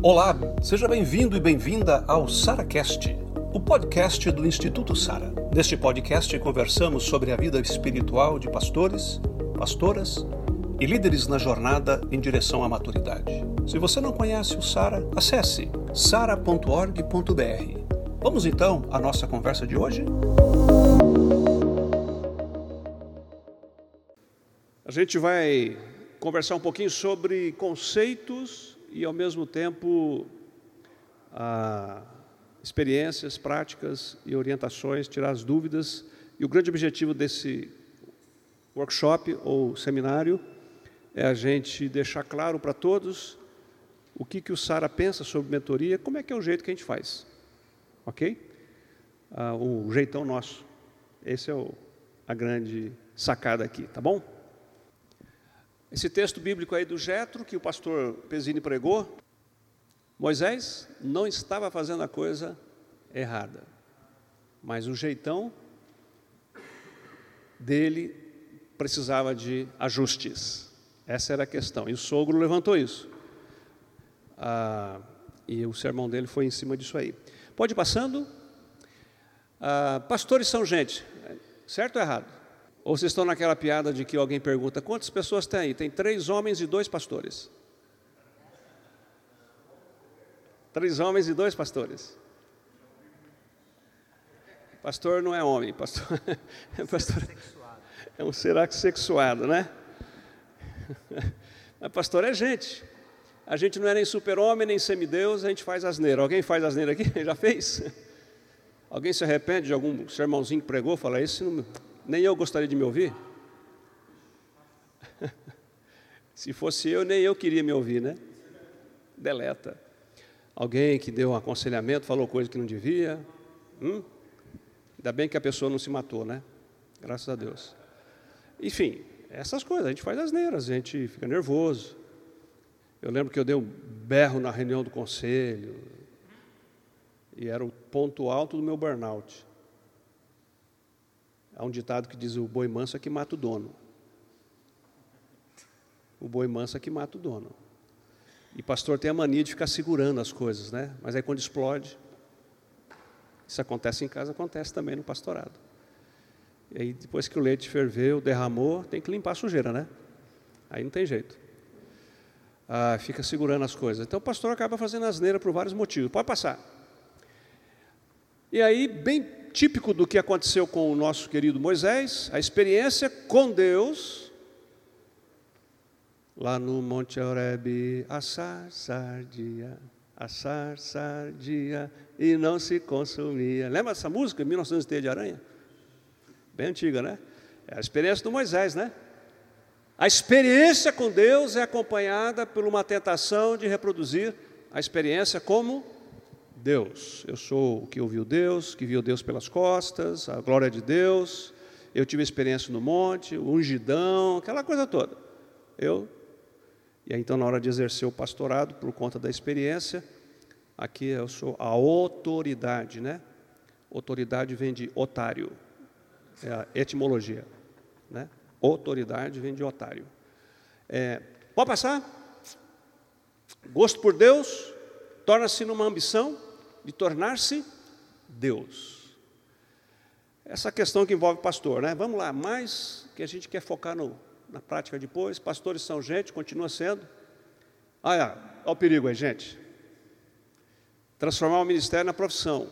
Olá, seja bem-vindo e bem-vinda ao SaraCast, o podcast do Instituto Sara. Neste podcast conversamos sobre a vida espiritual de pastores, pastoras e líderes na jornada em direção à maturidade. Se você não conhece o Sara, acesse sara.org.br. Vamos então à nossa conversa de hoje? A gente vai conversar um pouquinho sobre conceitos e, ao mesmo tempo, experiências, práticas e orientações, tirar as dúvidas. E o grande objetivo desse workshop ou seminário é a gente deixar claro para todos o que, que o Sara pensa sobre mentoria, como é que é o jeito que a gente faz. Ok? Ah, o jeitão nosso. Esse é o, a grande sacada aqui, tá bom? Esse texto bíblico aí do Jetro, que o pastor Pesini pregou, Moisés não estava fazendo a coisa errada, mas o jeitão dele precisava de ajustes. Essa era a questão. E o sogro levantou isso. Ah, e o sermão dele foi em cima disso aí. Pode ir passando. Ah, pastores são gente, certo ou errado? Ou vocês estão naquela piada de que alguém pergunta: quantas pessoas tem aí? Tem três homens e dois pastores. Três homens e dois pastores. Pastor não é homem, pastor, pastor é um ser sexuado, né? Mas pastor é gente. A gente não é nem super-homem, nem semideus, a gente faz asneira. Alguém faz asneira aqui? Já fez? Alguém se arrepende de algum sermãozinho que pregou? Fala, esse não, nem eu gostaria de me ouvir? Se fosse eu, nem eu queria me ouvir, né? Deleta. Alguém que deu um aconselhamento, falou coisa que não devia. Hum? Ainda bem que a pessoa não se matou, né? Graças a Deus. Enfim, essas coisas, a gente faz asneiras, a gente fica nervoso. Eu lembro que eu dei um berro na reunião do conselho, e era o ponto alto do meu burnout. Há um ditado que diz: o boi manso é que mata o dono. O boi manso é que mata o dono. E pastor tem a mania de ficar segurando as coisas, né? Mas aí quando explode, isso acontece em casa, acontece também no pastorado. E aí depois que o leite ferveu, derramou, tem que limpar a sujeira, né? Aí não tem jeito. Ah, fica segurando as coisas. Então o pastor acaba fazendo asneira por vários motivos. Pode passar. E aí, bem típico do que aconteceu com o nosso querido Moisés, a experiência com Deus, lá no Monte Horebe, assar, sardia, assar, sardia, e não se consumia. Lembra essa música, 1900 Teia de Aranha? Bem antiga, né? É a experiência do Moisés, né? A experiência com Deus é acompanhada por uma tentação de reproduzir a experiência como Deus. Eu sou o que ouviu Deus, que viu Deus pelas costas, a glória de Deus. Eu tive experiência no monte, o ungidão, aquela coisa toda. Eu. E aí, então, na hora de exercer o pastorado, por conta da experiência, aqui eu sou a autoridade, né? Autoridade vem de otário, é a etimologia, né? Autoridade vem de otário. É, pode passar? Gosto por Deus torna-se numa ambição de tornar-se Deus. Essa questão que envolve pastor, né? Vamos lá, mais que a gente quer focar no, na prática depois. Pastores são gente, continua sendo. Olha, olha o perigo aí, gente. Transformar o ministério na profissão.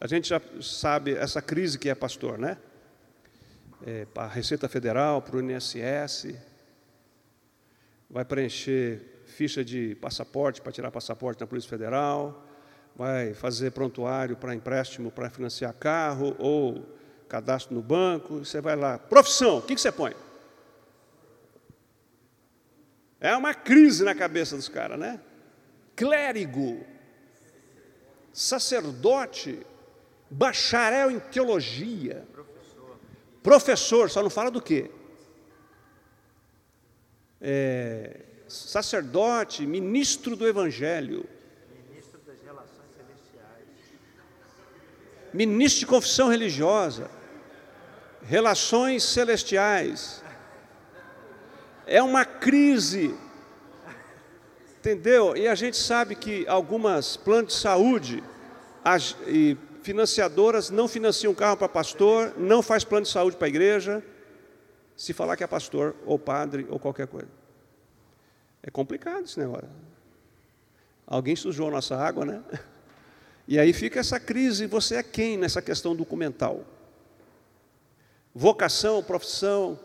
A gente já sabe essa crise que é pastor, né? É, para a Receita Federal, para o INSS, vai preencher ficha de passaporte para tirar passaporte na Polícia Federal, vai fazer prontuário para empréstimo para financiar carro ou cadastro no banco, você vai lá, profissão, o que, você põe? É uma crise na cabeça dos caras, né? Clérigo, sacerdote, bacharel em teologia, professor, professor só não fala do quê? É, sacerdote, ministro do Evangelho, ministro das relações celestiais, ministro de confissão religiosa, relações celestiais. É uma crise Entendeu? E a gente sabe que algumas planos de saúde e financiadoras não financiam carro para pastor, não faz plano de saúde para a igreja, se falar que é pastor ou padre ou qualquer coisa. É complicado esse negócio. Alguém sujou a nossa água, né? E aí fica essa crise, você é quem nessa questão documental? Vocação, profissão,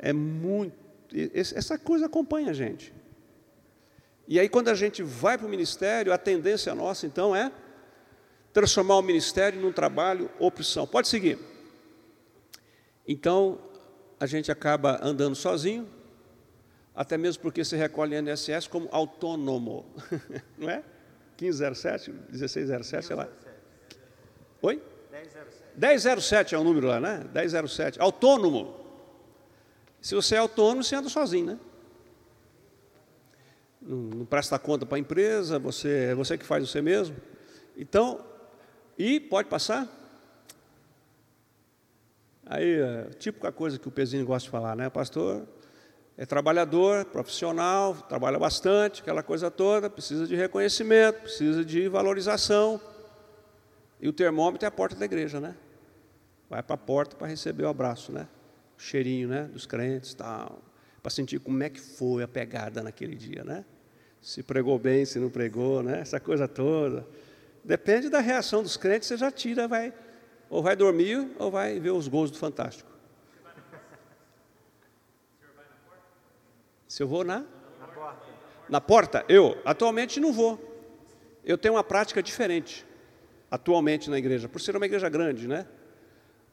é muito. Essa coisa acompanha a gente. E aí, quando a gente vai para o ministério, a tendência nossa, então, é transformar o ministério num trabalho opção. Pode seguir. Então, a gente acaba andando sozinho, até mesmo porque se recolhe INSS como autônomo, não é? 1507, 1607, sei lá. Oi? 1007. 1007 é o número lá, né? 1007. Autônomo. Se você é autônomo, você anda sozinho, né? Não, não presta conta para a empresa, você, é você que faz você mesmo. Então, e pode passar? Aí, é, típica coisa que o Pezinho gosta de falar, né? Pastor é trabalhador, profissional, trabalha bastante, aquela coisa toda, precisa de reconhecimento, precisa de valorização. E o termômetro é a porta da igreja, né? Vai para a porta para receber o abraço, né? O cheirinho, né? Dos crentes, tal, para sentir como é que foi a pegada naquele dia, né? Se pregou bem, se não pregou, né? Essa coisa toda. Depende da reação dos crentes, você já tira, vai ou vai dormir ou vai ver os gols do Fantástico. Se eu vou na? Na porta. Na porta? Eu, atualmente, não vou. Eu tenho uma prática diferente, atualmente na igreja, por ser uma igreja grande, né?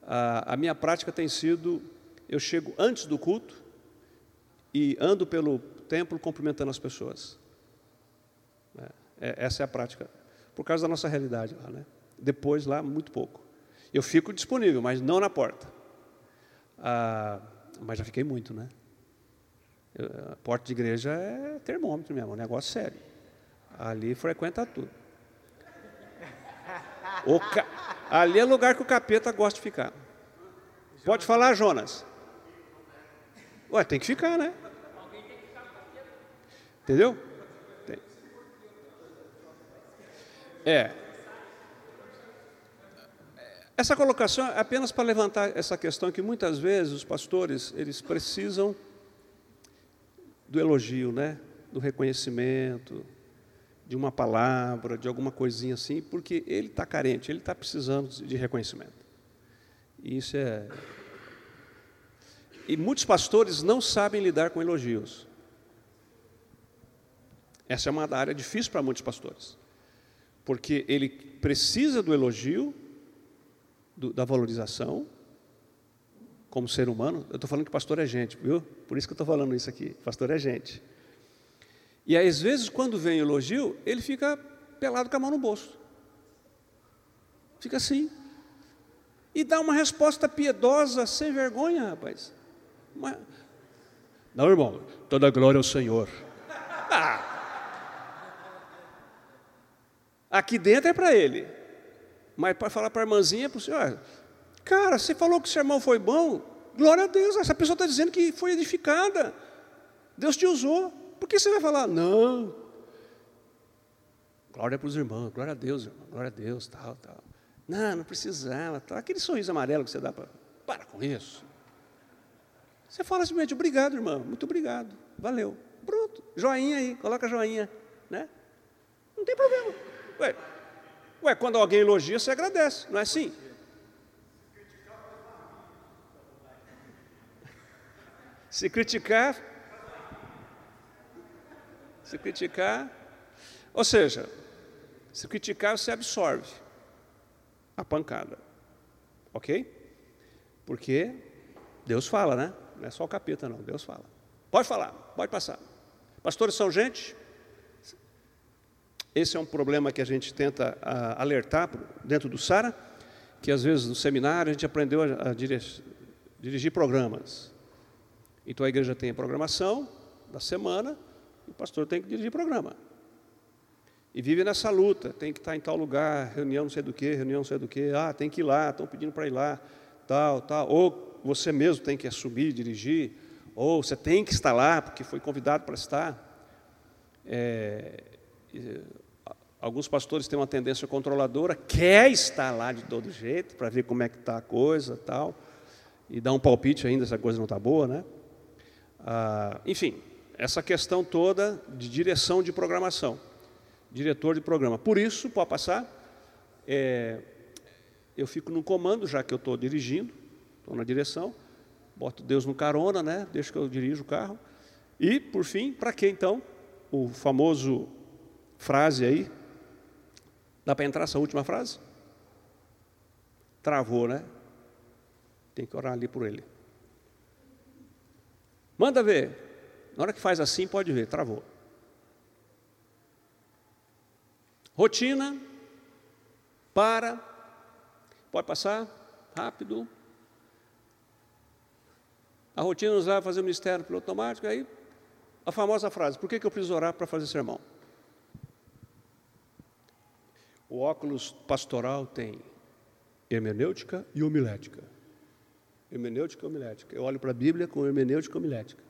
A, a minha prática tem sido: eu chego antes do culto e ando pelo templo cumprimentando as pessoas. É, é essa é a prática, por causa da nossa realidade lá, né? Depois, lá, muito pouco. Eu fico disponível, mas não na porta. Ah, mas já fiquei muito, né? A porta de igreja é termômetro mesmo, é um negócio sério. Ali frequenta tudo. Ca... Ali é lugar que o capeta gosta de ficar. Pode falar, Jonas. Ué, tem que ficar, né? Entendeu? Tem. É. Essa colocação é apenas para levantar essa questão que muitas vezes os pastores, eles precisam do elogio, né? do reconhecimento, de uma palavra, de alguma coisinha assim, porque ele está carente, ele está precisando de reconhecimento. E isso é. E muitos pastores não sabem lidar com elogios. Essa é uma área difícil para muitos pastores, porque ele precisa do elogio, do, da valorização, como ser humano, eu estou falando que pastor é gente, viu? Por isso que eu estou falando isso aqui. Pastor é gente. E às vezes, quando vem elogio, ele fica pelado com a mão no bolso. Fica assim. E dá uma resposta piedosa, sem vergonha, rapaz. Uma... Não, irmão, toda glória ao Senhor. Ah. Aqui dentro é para ele. Mas para falar para a irmãzinha, para o senhor, Cara, você falou que o sermão foi bom, glória a Deus, essa pessoa está dizendo que foi edificada. Deus te usou. Por que você vai falar? Não. Glória para os irmãos, glória a Deus, irmão, glória a Deus, tal, tal. Não, não precisava, tal. Aquele sorriso amarelo que você dá para. Para com isso. Você fala simplesmente, obrigado, irmão, muito obrigado, valeu. Pronto, joinha aí, coloca joinha, né? Não tem problema. Ué, ué quando alguém elogia, você agradece, não é assim? Se criticar, se criticar, ou seja, se criticar você absorve a pancada, ok? Porque Deus fala, né? Não é só o capeta, não, Deus fala. Pode falar, pode passar. Pastores são gente. Esse é um problema que a gente tenta ah, alertar dentro do SARA, que às vezes no seminário a gente aprendeu a, a dirigir programas. Então a igreja tem a programação da semana, e o pastor tem que dirigir programa. E vive nessa luta, tem que estar em tal lugar, reunião não sei do que, reunião não sei do que, ah, tem que ir lá, estão pedindo para ir lá, tal, tal. Ou você mesmo tem que assumir, dirigir, ou você tem que estar lá, porque foi convidado para estar. É, alguns pastores têm uma tendência controladora, quer estar lá de todo jeito, para ver como é que está a coisa tal, e dar um palpite ainda se a coisa não está boa, né? Ah, enfim, essa questão toda de direção de programação, diretor de programa. Por isso, pode passar, é, eu fico no comando, já que eu estou dirigindo, estou na direção, boto Deus no carona, né? deixo que eu dirijo o carro. E, por fim, para que então? O famoso frase aí. Dá para entrar essa última frase? Travou, né? Tem que orar ali por ele. Manda ver. Na hora que faz assim, pode ver, travou. Rotina, para, pode passar, rápido. A rotina nos leva a fazer o ministério pelo automático, aí a famosa frase, por que, que eu preciso orar para fazer sermão? O óculos pastoral tem hermenêutica e homilética. Hermenêutica homilética. Eu olho para a Bíblia com hermenêutica homilética.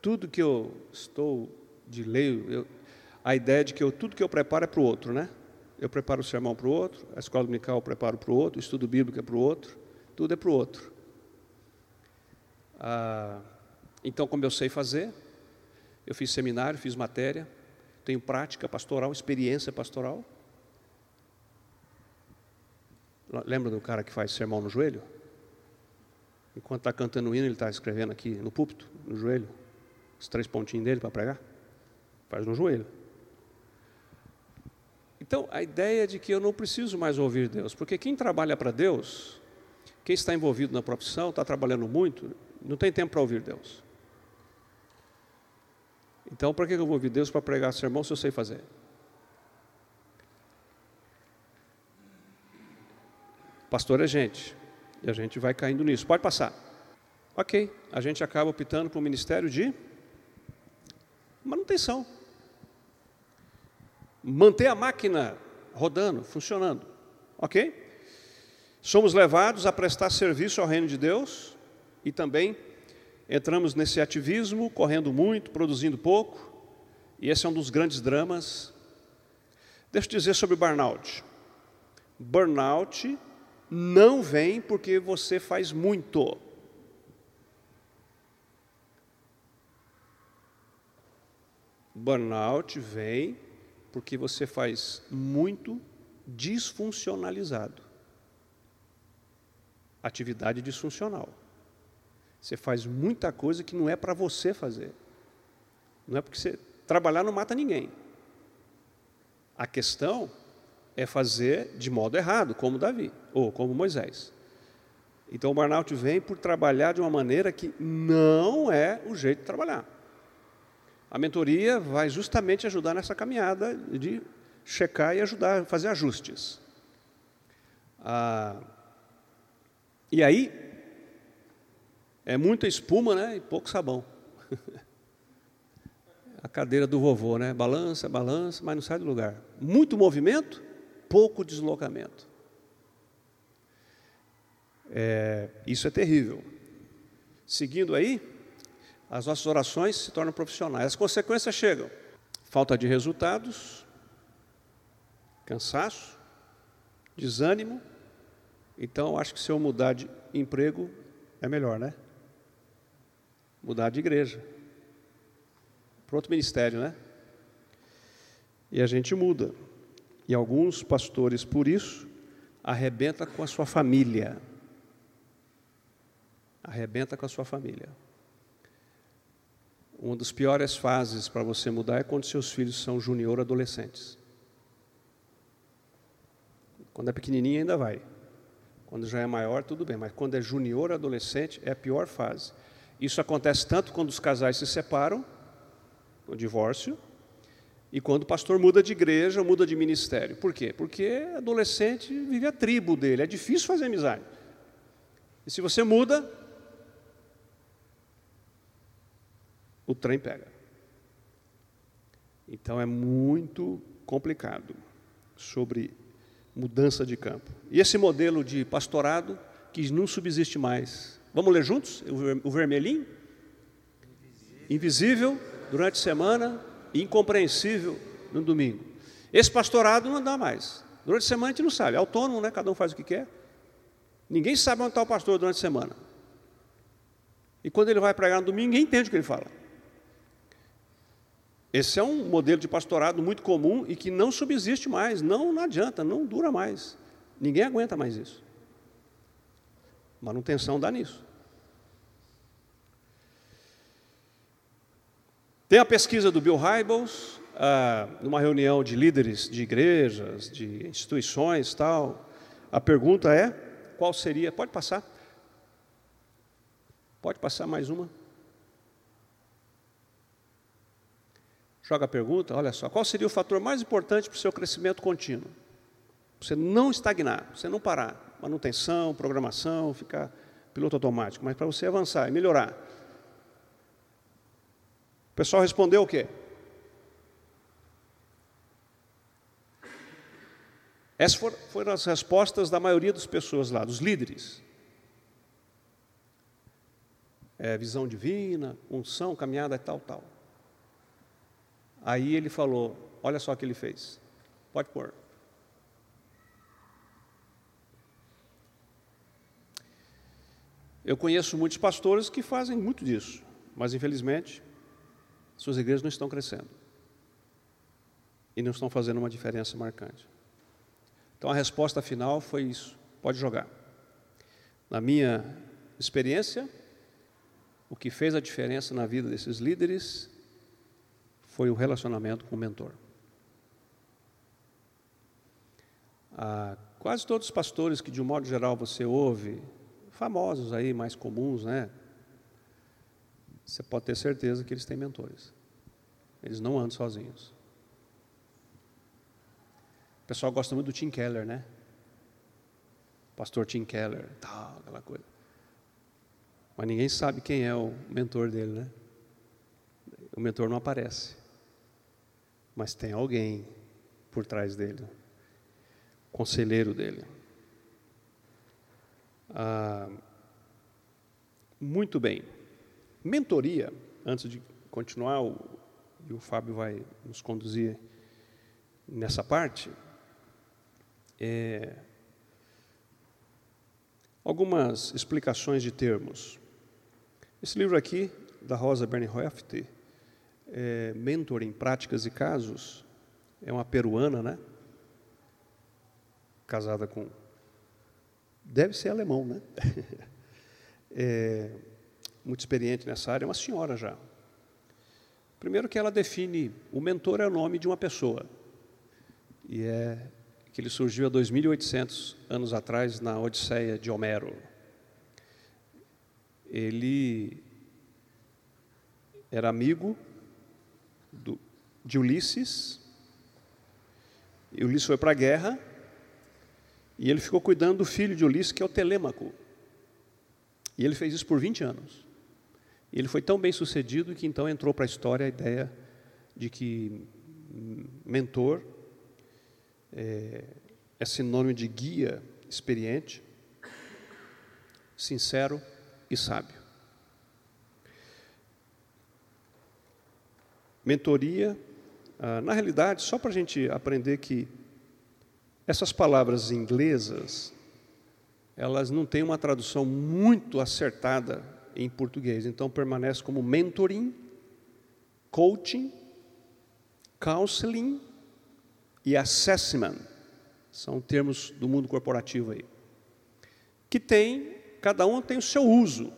Tudo que eu estou de leio, eu, a ideia de que eu, tudo que eu preparo é para o outro, né? Eu preparo o sermão para o outro, a escola dominical eu preparo para o outro, o estudo bíblico é para o outro, tudo é para o outro. Ah, então, como eu sei fazer, eu fiz seminário, fiz matéria, tenho prática pastoral, experiência pastoral. Lembra do cara que faz sermão no joelho? Enquanto está cantando o hino, ele está escrevendo aqui no púlpito, no joelho, os três pontinhos dele para pregar. Faz no joelho. Então, a ideia é de que eu não preciso mais ouvir Deus, porque quem trabalha para Deus, quem está envolvido na profissão, está trabalhando muito, não tem tempo para ouvir Deus. Então, para que eu vou ouvir Deus para pregar sermão se eu sei fazer? Pastor é gente, e a gente vai caindo nisso. Pode passar. Ok, a gente acaba optando para o ministério de manutenção. Manter a máquina rodando, funcionando. Ok? Somos levados a prestar serviço ao reino de Deus e também entramos nesse ativismo, correndo muito, produzindo pouco, e esse é um dos grandes dramas. Deixa eu dizer sobre burnout. Burnout não vem porque você faz muito. Burnout vem porque você faz muito disfuncionalizado atividade disfuncional. Você faz muita coisa que não é para você fazer. Não é porque você trabalhar não mata ninguém. A questão é fazer de modo errado, como Davi ou como Moisés. Então o burnout vem por trabalhar de uma maneira que não é o jeito de trabalhar. A mentoria vai justamente ajudar nessa caminhada de checar e ajudar fazer ajustes. Ah, e aí, é muita espuma né, e pouco sabão. A cadeira do vovô, né? Balança, balança, mas não sai do lugar. Muito movimento, pouco deslocamento. É, isso é terrível. Seguindo aí, as nossas orações se tornam profissionais. As consequências chegam: falta de resultados, cansaço, desânimo, então, acho que se eu mudar de emprego, é melhor, né? Mudar de igreja. Para outro ministério, né? E a gente muda. E alguns pastores, por isso, arrebenta com a sua família. Arrebenta com a sua família. Uma das piores fases para você mudar é quando seus filhos são junior adolescentes. Quando é pequenininho ainda vai. Quando já é maior, tudo bem, mas quando é junior, adolescente, é a pior fase. Isso acontece tanto quando os casais se separam, o divórcio, e quando o pastor muda de igreja, muda de ministério. Por quê? Porque adolescente vive a tribo dele, é difícil fazer amizade. E se você muda, o trem pega. Então é muito complicado sobre mudança de campo. E esse modelo de pastorado que não subsiste mais. Vamos ler juntos o vermelhinho? invisível durante a semana incompreensível no domingo. Esse pastorado não dá mais. Durante a semana a gente não sabe, é autônomo, né? cada um faz o que quer. Ninguém sabe onde está o pastor durante a semana. E quando ele vai pregar no domingo, ninguém entende o que ele fala. Esse é um modelo de pastorado muito comum e que não subsiste mais, não, não adianta, não dura mais. Ninguém aguenta mais isso. Manutenção dá nisso. Tem a pesquisa do Bill Hybels, ah, numa reunião de líderes de igrejas, de instituições tal. A pergunta é: qual seria? Pode passar. Pode passar mais uma. Joga a pergunta, olha só, qual seria o fator mais importante para o seu crescimento contínuo? Você não estagnar, você não parar. Manutenção, programação, ficar piloto automático, mas para você avançar e melhorar. O pessoal respondeu o quê? Essas foram as respostas da maioria das pessoas lá, dos líderes. É, visão divina, unção, caminhada, tal, tal. Aí ele falou: Olha só o que ele fez. Pode pôr. Eu conheço muitos pastores que fazem muito disso, mas infelizmente suas igrejas não estão crescendo e não estão fazendo uma diferença marcante. Então a resposta final foi isso: pode jogar. Na minha experiência, o que fez a diferença na vida desses líderes foi o relacionamento com o mentor. Ah, quase todos os pastores que, de um modo geral, você ouve, famosos aí, mais comuns, né? Você pode ter certeza que eles têm mentores. Eles não andam sozinhos. O pessoal gosta muito do Tim Keller, né? Pastor Tim Keller, tal, aquela coisa. Mas ninguém sabe quem é o mentor dele, né? O mentor não aparece. Mas tem alguém por trás dele, conselheiro dele. Ah, muito bem. Mentoria, antes de continuar, o, e o Fábio vai nos conduzir nessa parte. É, algumas explicações de termos. Esse livro aqui, da Rosa Bernhoeft, é, Mentor em Práticas e Casos, é uma peruana, né? Casada com. Deve ser alemão, né? é, muito experiente nessa área, é uma senhora já. Primeiro que ela define, o mentor é o nome de uma pessoa. E é que ele surgiu há 2.800 anos atrás na Odisseia de Homero. Ele era amigo do, de Ulisses, e Ulisses foi para a guerra, e ele ficou cuidando do filho de Ulisses, que é o Telêmaco. E ele fez isso por 20 anos. Ele foi tão bem sucedido que então entrou para a história a ideia de que mentor é, é sinônimo de guia experiente, sincero e sábio. Mentoria, ah, na realidade, só para a gente aprender que essas palavras inglesas, elas não têm uma tradução muito acertada em português, então permanece como mentoring, coaching, counseling e assessment. São termos do mundo corporativo aí. Que tem, cada um tem o seu uso.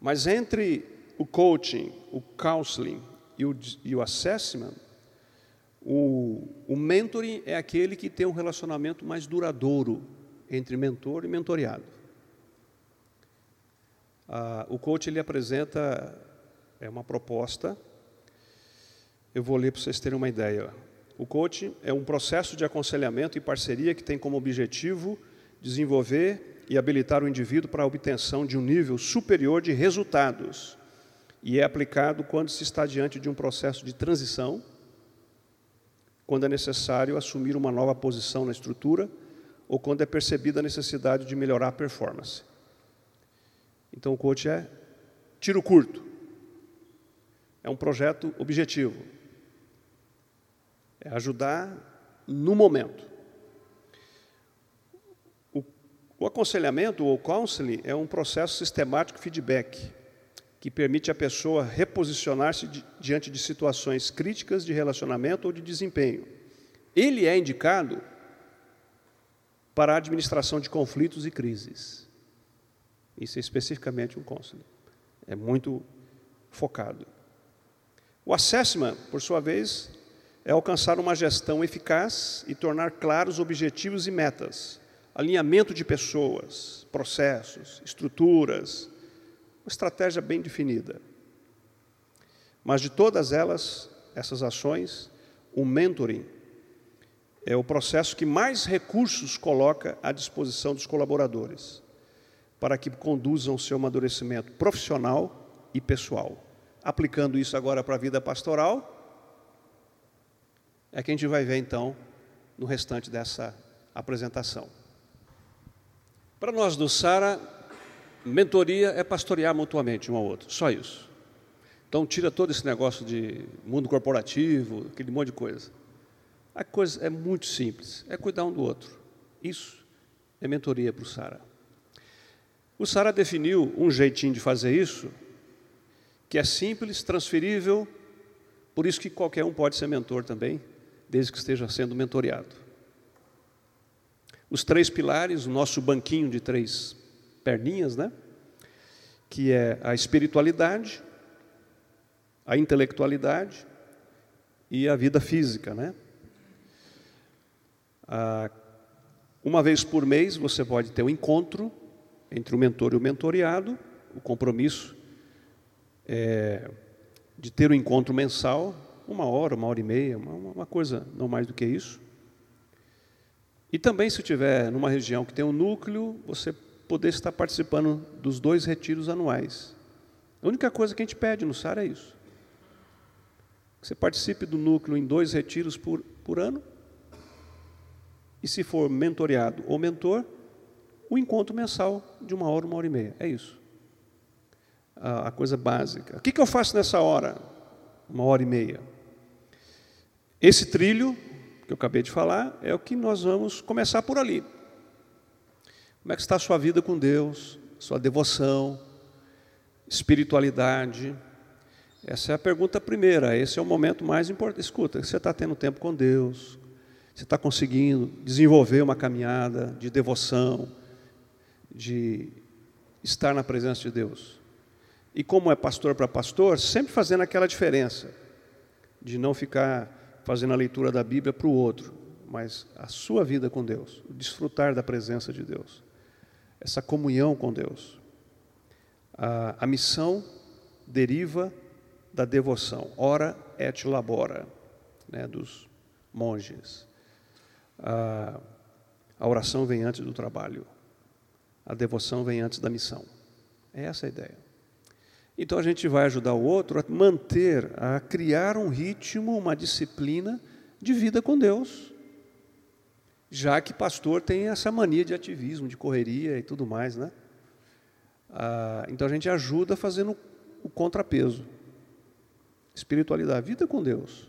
Mas entre o coaching, o counseling e o, e o assessment, o, o mentoring é aquele que tem um relacionamento mais duradouro entre mentor e mentoriado. Ah, o coach ele apresenta é uma proposta. Eu vou ler para vocês terem uma ideia. O coaching é um processo de aconselhamento e parceria que tem como objetivo desenvolver e habilitar o indivíduo para a obtenção de um nível superior de resultados e é aplicado quando se está diante de um processo de transição, quando é necessário assumir uma nova posição na estrutura ou quando é percebida a necessidade de melhorar a performance. Então o coach é tiro curto. É um projeto objetivo. É ajudar no momento. O, o aconselhamento ou counseling é um processo sistemático feedback que permite à pessoa reposicionar-se di diante de situações críticas de relacionamento ou de desempenho. Ele é indicado para a administração de conflitos e crises. Isso é especificamente um conselho. É muito focado. O assessment, por sua vez, é alcançar uma gestão eficaz e tornar claros objetivos e metas, alinhamento de pessoas, processos, estruturas, uma estratégia bem definida. Mas de todas elas, essas ações, o mentoring é o processo que mais recursos coloca à disposição dos colaboradores, para que conduzam o seu amadurecimento profissional e pessoal. Aplicando isso agora para a vida pastoral, é que a gente vai ver então no restante dessa apresentação. Para nós do Sara, mentoria é pastorear mutuamente um ao outro, só isso. Então tira todo esse negócio de mundo corporativo, aquele monte de coisa. A coisa é muito simples, é cuidar um do outro. Isso é mentoria para o Sara. O Sara definiu um jeitinho de fazer isso, que é simples, transferível, por isso que qualquer um pode ser mentor também, desde que esteja sendo mentoreado. Os três pilares, o nosso banquinho de três perninhas, né? Que é a espiritualidade, a intelectualidade e a vida física, né? Ah, uma vez por mês você pode ter um encontro entre o mentor e o mentoreado, o compromisso é de ter um encontro mensal, uma hora, uma hora e meia, uma, uma coisa não mais do que isso. E também, se tiver numa região que tem um núcleo, você poder estar participando dos dois retiros anuais. A única coisa que a gente pede no SAR é isso. Você participe do núcleo em dois retiros por, por ano e se for mentoreado ou mentor, o encontro mensal de uma hora, uma hora e meia. É isso. A, coisa básica. O que, que eu faço nessa hora? Uma hora e meia. Esse trilho que eu acabei de falar é o que nós vamos começar por ali. Como é que está a sua vida com Deus, sua devoção, espiritualidade? Essa é a pergunta primeira, esse é o momento mais importante. Escuta, você está tendo tempo com Deus, você está conseguindo desenvolver uma caminhada de devoção, de estar na presença de Deus. E como é pastor para pastor, sempre fazendo aquela diferença, de não ficar fazendo a leitura da Bíblia para o outro, mas a sua vida com Deus, desfrutar da presença de Deus, essa comunhão com Deus. A, a missão deriva da devoção, ora et labora, né, dos monges. A, a oração vem antes do trabalho. A devoção vem antes da missão. É essa a ideia. Então a gente vai ajudar o outro a manter, a criar um ritmo, uma disciplina de vida com Deus. Já que pastor tem essa mania de ativismo, de correria e tudo mais, né? Ah, então a gente ajuda fazendo o contrapeso. Espiritualidade, vida com Deus.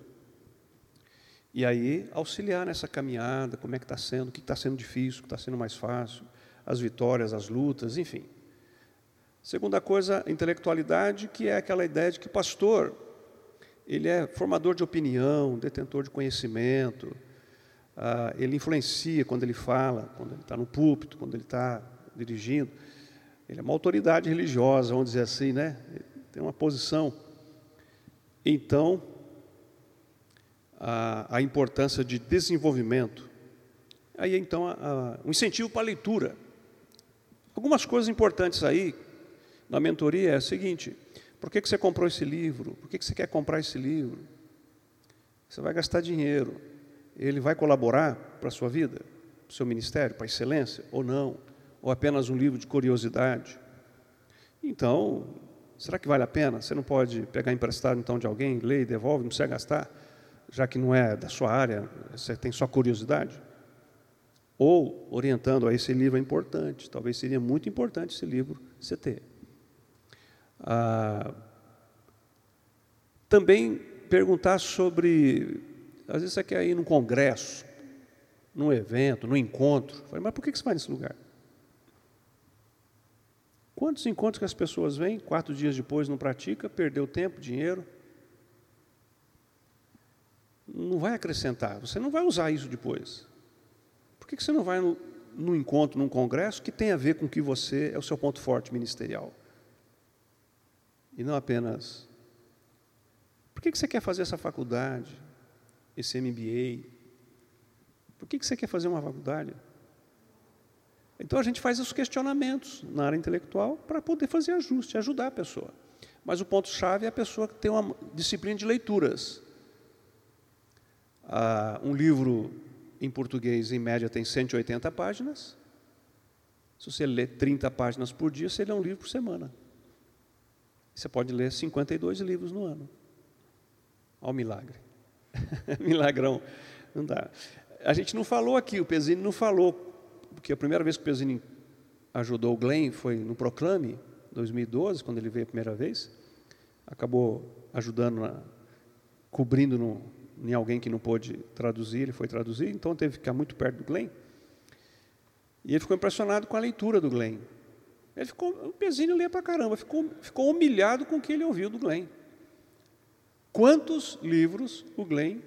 E aí, auxiliar nessa caminhada, como é que está sendo, o que está sendo difícil, o que está sendo mais fácil, as vitórias, as lutas, enfim. Segunda coisa, intelectualidade, que é aquela ideia de que pastor, ele é formador de opinião, detentor de conhecimento, ah, ele influencia quando ele fala, quando ele está no púlpito, quando ele está dirigindo. Ele é uma autoridade religiosa, vamos dizer assim, né? Ele tem uma posição. Então, a, a importância de desenvolvimento. Aí então um incentivo para a leitura. Algumas coisas importantes aí na mentoria é o seguinte: por que, que você comprou esse livro? Por que, que você quer comprar esse livro? Você vai gastar dinheiro. Ele vai colaborar para a sua vida, para o seu ministério, para a excelência, ou não? Ou apenas um livro de curiosidade? Então, será que vale a pena? Você não pode pegar emprestado então de alguém, ler e devolve, não precisa gastar? já que não é da sua área, você tem só curiosidade? Ou orientando a esse livro é importante, talvez seria muito importante esse livro você ter. Ah, Também perguntar sobre, às vezes você quer ir num congresso, num evento, num encontro. Falei, mas por que você vai nesse lugar? Quantos encontros que as pessoas vêm, quatro dias depois não pratica, perdeu tempo, dinheiro? Não vai acrescentar, você não vai usar isso depois. Por que você não vai no, num encontro, num congresso, que tem a ver com que você é o seu ponto forte ministerial? E não apenas. Por que você quer fazer essa faculdade, esse MBA? Por que você quer fazer uma faculdade? Então a gente faz os questionamentos na área intelectual para poder fazer ajuste, ajudar a pessoa. Mas o ponto-chave é a pessoa que tem uma disciplina de leituras. Ah, um livro em português, em média, tem 180 páginas. Se você lê 30 páginas por dia, você lê um livro por semana. Você pode ler 52 livros no ano. Olha o milagre. Milagrão. Não dá. A gente não falou aqui, o Pesini não falou porque a primeira vez que o Pesini ajudou o Glenn foi no Proclame, 2012, quando ele veio a primeira vez. Acabou ajudando, na, cobrindo no, em alguém que não pôde traduzir, ele foi traduzir, então teve que ficar muito perto do Glenn. E ele ficou impressionado com a leitura do Glenn. Ele ficou, o Pezinho lia para caramba, ficou, ficou humilhado com o que ele ouviu do Glenn. Quantos livros o Glenn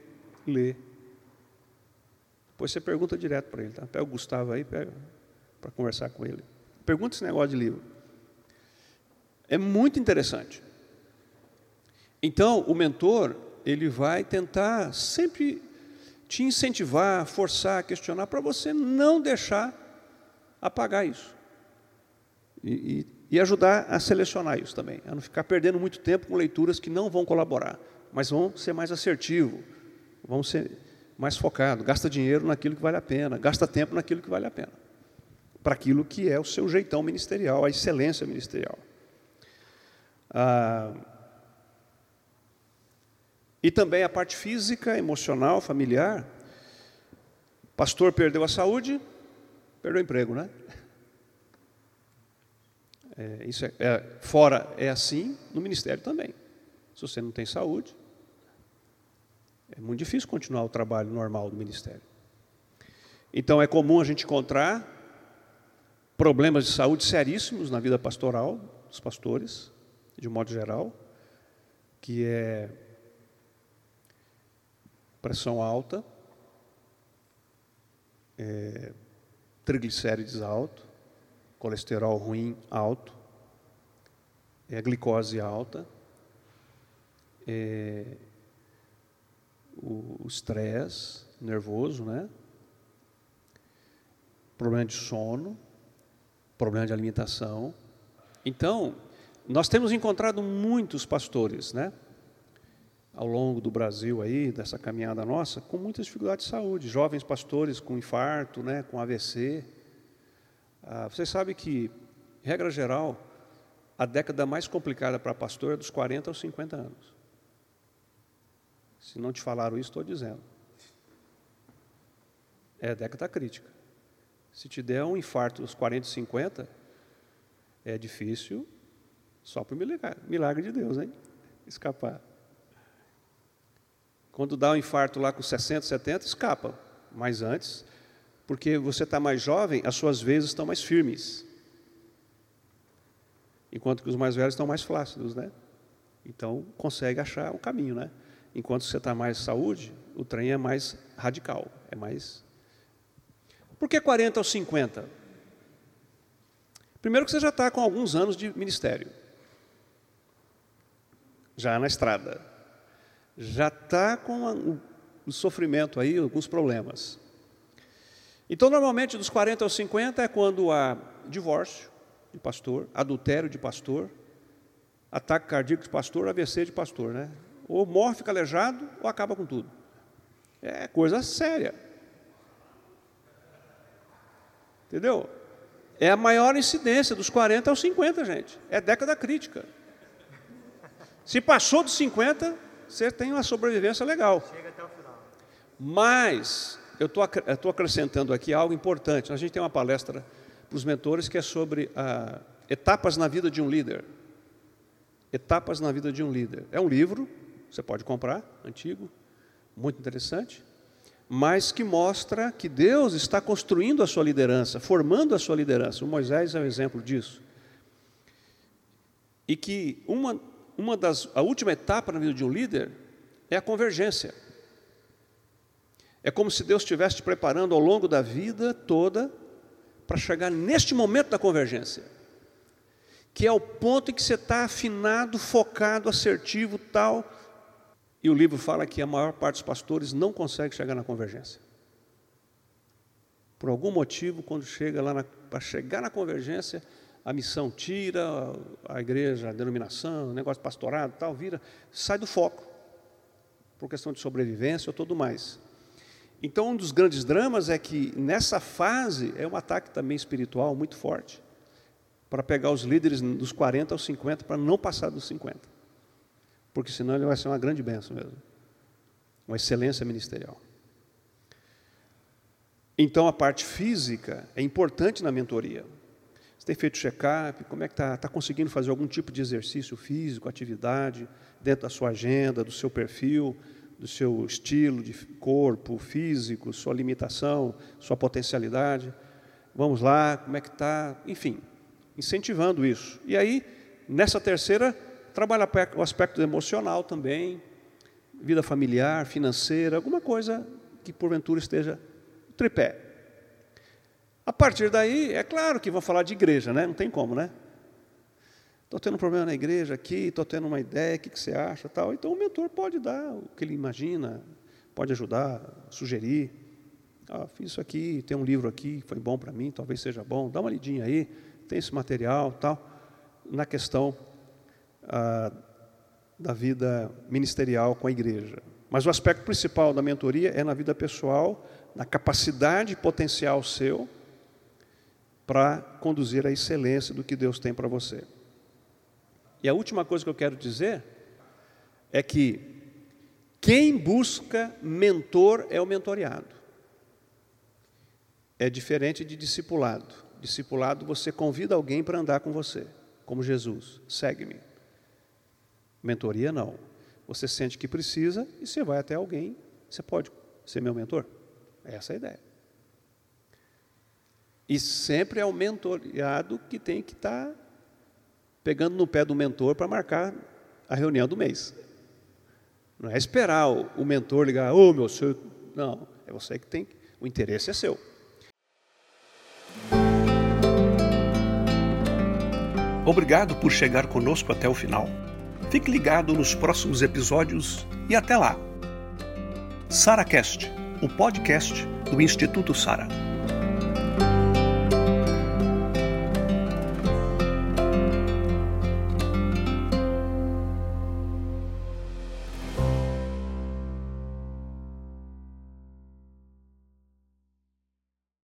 lê depois você pergunta direto para ele, tá? Pega o Gustavo aí, para conversar com ele. Pergunta esse negócio de livro. É muito interessante. Então, o mentor, ele vai tentar sempre te incentivar, forçar, questionar, para você não deixar apagar isso. E, e, e, ajudar a selecionar isso também, a não ficar perdendo muito tempo com leituras que não vão colaborar, mas vão ser mais assertivo, vão ser mais focado, gasta dinheiro naquilo que vale a pena, gasta tempo naquilo que vale a pena, para aquilo que é o seu jeitão ministerial, a excelência ministerial. Ah, e também a parte física, emocional, familiar. Pastor perdeu a saúde, perdeu o emprego, né? É, isso é, é, fora é assim, no ministério também. Se você não tem saúde, é muito difícil continuar o trabalho normal do ministério. Então é comum a gente encontrar problemas de saúde seríssimos na vida pastoral dos pastores, de um modo geral, que é pressão alta, é, triglicérides alto, colesterol ruim alto, é, glicose alta, é, o estresse nervoso, né? Problema de sono, problema de alimentação. Então, nós temos encontrado muitos pastores, né? Ao longo do Brasil aí, dessa caminhada nossa, com muitas dificuldades de saúde. Jovens pastores com infarto, né? Com AVC. Ah, você sabe que, regra geral, a década mais complicada para pastor é dos 40 aos 50 anos. Se não te falaram isso, estou dizendo. É década crítica. Se te der um infarto aos 40, 50, é difícil só por milagre, milagre de Deus, hein? Escapar. Quando dá um infarto lá com 60, 70, escapa. Mas antes, porque você está mais jovem, as suas vezes estão mais firmes. Enquanto que os mais velhos estão mais flácidos, né? Então consegue achar o caminho, né? Enquanto você está mais saúde, o trem é mais radical, é mais. Por que 40 ou 50? Primeiro que você já está com alguns anos de ministério. Já na estrada. Já está com o sofrimento aí, alguns problemas. Então, normalmente, dos 40 aos 50 é quando há divórcio de pastor, adultério de pastor, ataque cardíaco de pastor, AVC de pastor, né? Ou morre, fica aleijado, ou acaba com tudo. É coisa séria. Entendeu? É a maior incidência dos 40 aos 50, gente. É década crítica. Se passou dos 50, você tem uma sobrevivência legal. Chega até o final. Mas, eu estou acrescentando aqui algo importante. A gente tem uma palestra para os mentores que é sobre ah, etapas na vida de um líder. Etapas na vida de um líder. É um livro você pode comprar, antigo, muito interessante, mas que mostra que Deus está construindo a sua liderança, formando a sua liderança. O Moisés é um exemplo disso. E que uma, uma das, a última etapa na vida de um líder é a convergência. É como se Deus estivesse te preparando ao longo da vida toda para chegar neste momento da convergência, que é o ponto em que você está afinado, focado, assertivo, tal. E o livro fala que a maior parte dos pastores não consegue chegar na convergência. Por algum motivo, quando chega lá para chegar na convergência, a missão tira, a igreja, a denominação, o negócio pastorado, tal, vira, sai do foco, por questão de sobrevivência ou tudo mais. Então, um dos grandes dramas é que nessa fase é um ataque também espiritual muito forte para pegar os líderes dos 40 aos 50 para não passar dos 50. Porque senão ele vai ser uma grande bênção mesmo. Uma excelência ministerial. Então a parte física é importante na mentoria. Você tem feito check-up, como é que está? Está conseguindo fazer algum tipo de exercício físico, atividade, dentro da sua agenda, do seu perfil, do seu estilo de corpo, físico, sua limitação, sua potencialidade. Vamos lá, como é que está? Enfim, incentivando isso. E aí, nessa terceira, trabalha o aspecto emocional também, vida familiar, financeira, alguma coisa que porventura esteja tripé. A partir daí, é claro que vão falar de igreja, né? Não tem como, né? Estou tendo um problema na igreja aqui, estou tendo uma ideia, o que, que você acha? Tal. Então o mentor pode dar o que ele imagina, pode ajudar, sugerir. Ah, fiz isso aqui, tem um livro aqui, foi bom para mim, talvez seja bom, dá uma lidinha aí, tem esse material, tal, na questão ah, da vida ministerial com a igreja. Mas o aspecto principal da mentoria é na vida pessoal, na capacidade potencial seu para conduzir a excelência do que Deus tem para você. E a última coisa que eu quero dizer é que quem busca mentor é o mentoreado. É diferente de discipulado. Discipulado, você convida alguém para andar com você, como Jesus, segue-me. Mentoria, não. Você sente que precisa e você vai até alguém, você pode ser meu mentor. Essa é a ideia. E sempre é o mentoreado que tem que estar tá pegando no pé do mentor para marcar a reunião do mês. Não é esperar o, mentor ligar, ô oh, meu senhor. Não, é você que tem, o interesse é seu. Obrigado por chegar conosco até o final. Fique ligado nos próximos episódios e até lá. SaraCast, o podcast do Instituto Sara.